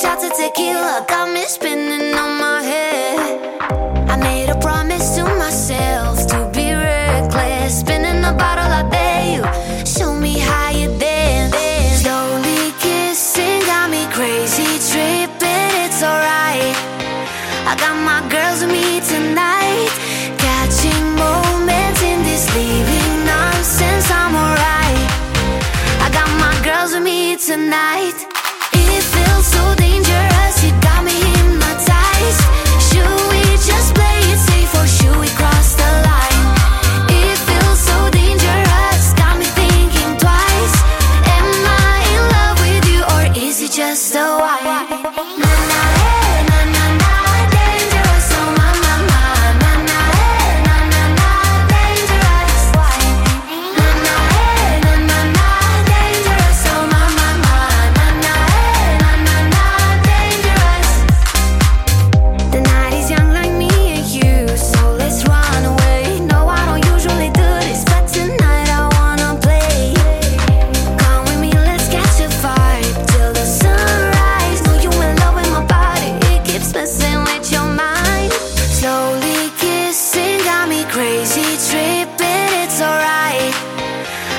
shots of tequila got me spinning on my head. I made a promise to myself to be reckless. Spinning a bottle, I bet you show me how you dance. Slowly kissing got me crazy tripping. It's alright. I got my girls with me tonight, catching moments in this leaving nonsense. I'm alright. I got my girls with me tonight.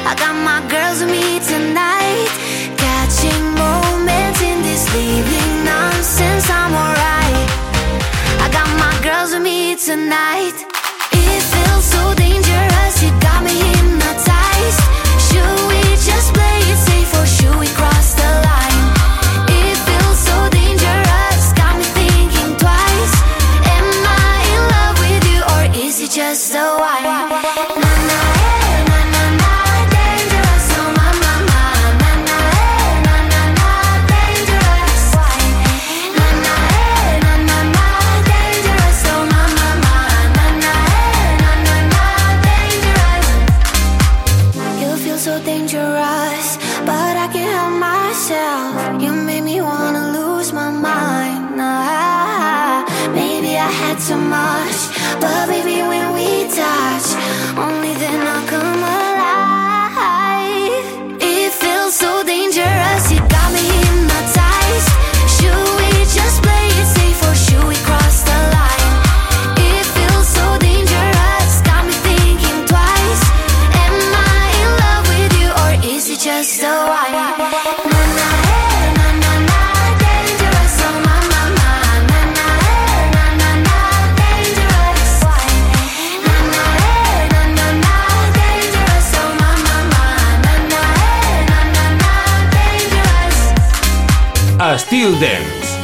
I got my girls with me tonight. Catching moments in this living nonsense, I'm alright. I got my girls with me tonight.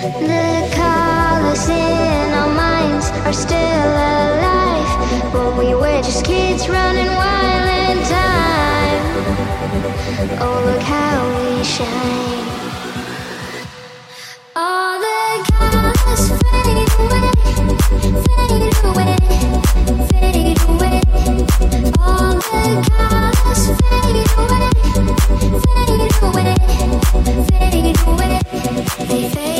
The colors in our minds are still alive. but we were just kids running wild in time. Oh, look how we shine. All the colors fade away, fade away, fade away. All the colors fade away, fade away, fade away. They fade.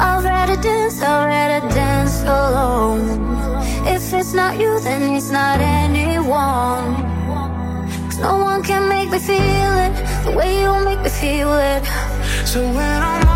I'd rather dance, I'd rather dance alone. If it's not you, then it's not anyone. Cause no one can make me feel it. The way you make me feel it. So when I'm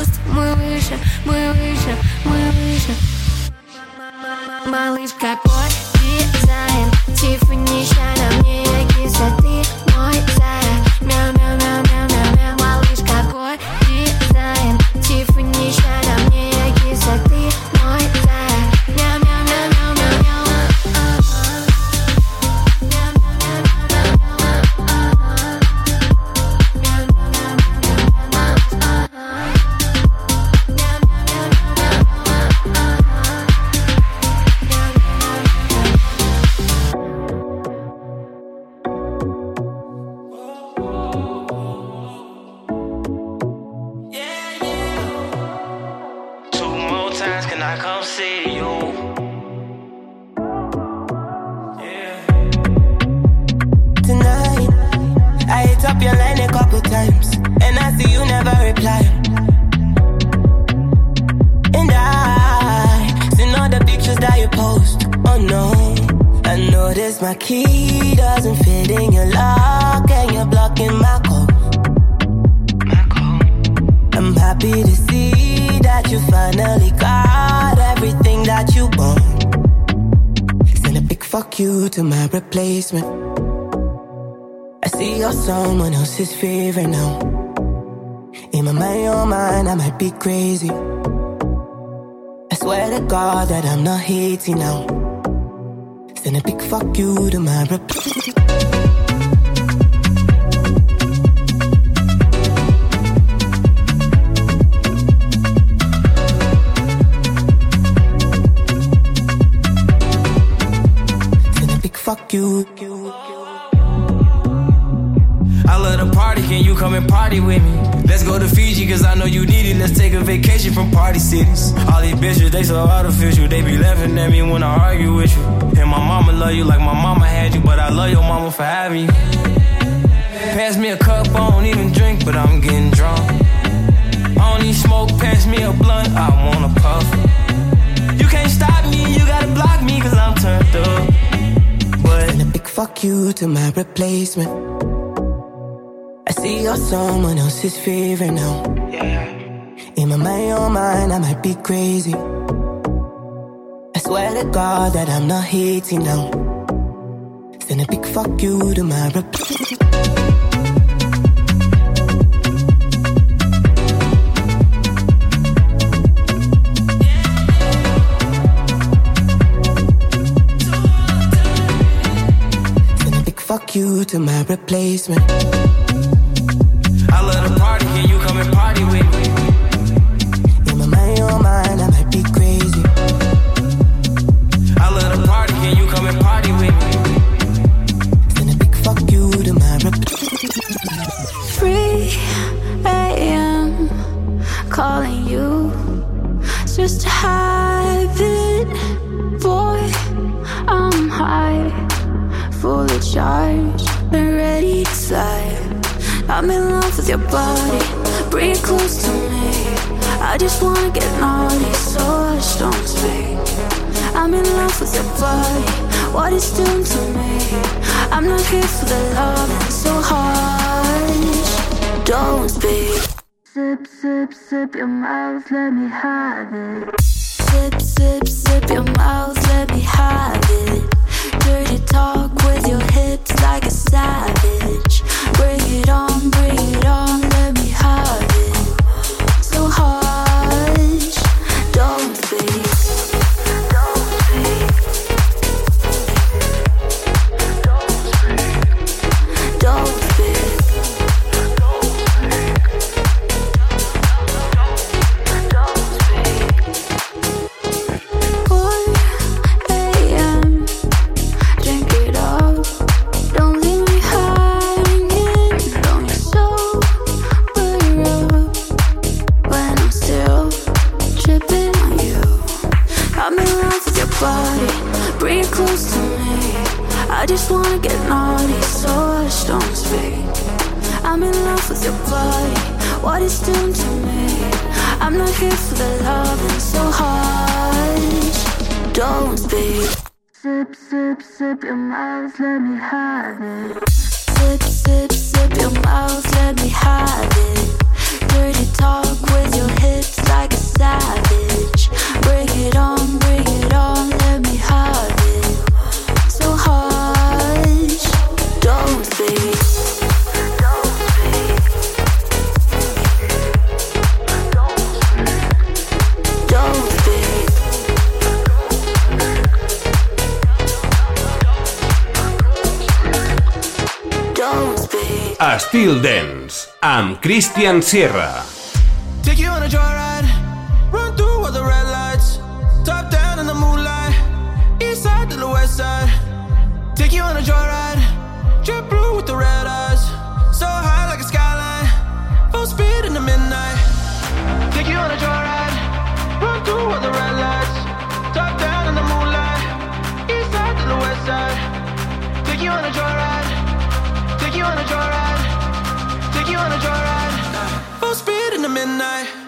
пуст Мы выше, мы выше, мы выше. Малыш какой дизайн? Тиффани, ща на мне. Not hating now. Can you come and party with me? Let's go to Fiji, cause I know you need it. Let's take a vacation from party cities. All these bitches, they so artificial. They be laughing at me when I argue with you. And my mama love you like my mama had you, but I love your mama for having you. Pass me a cup, I don't even drink, but I'm getting drunk. I don't need smoke, pass me a blunt, I wanna puff. You can't stop me, you gotta block me, cause I'm turned up. But Send a big fuck you to my replacement. See you're someone else's favorite now. In my mind, your mind, I might be crazy. I swear to God that I'm not hating now. Send a big fuck you to my replacement. Send a big fuck you to my replacement. Your body, bring it close to me. I just wanna get naughty, so hush, don't speak. I'm in love with your body, what it's doing to me. I'm not here for the love, so hush, don't speak. Sip, sip, sip your mouth, let me have it. Cristian Sierra. Midnight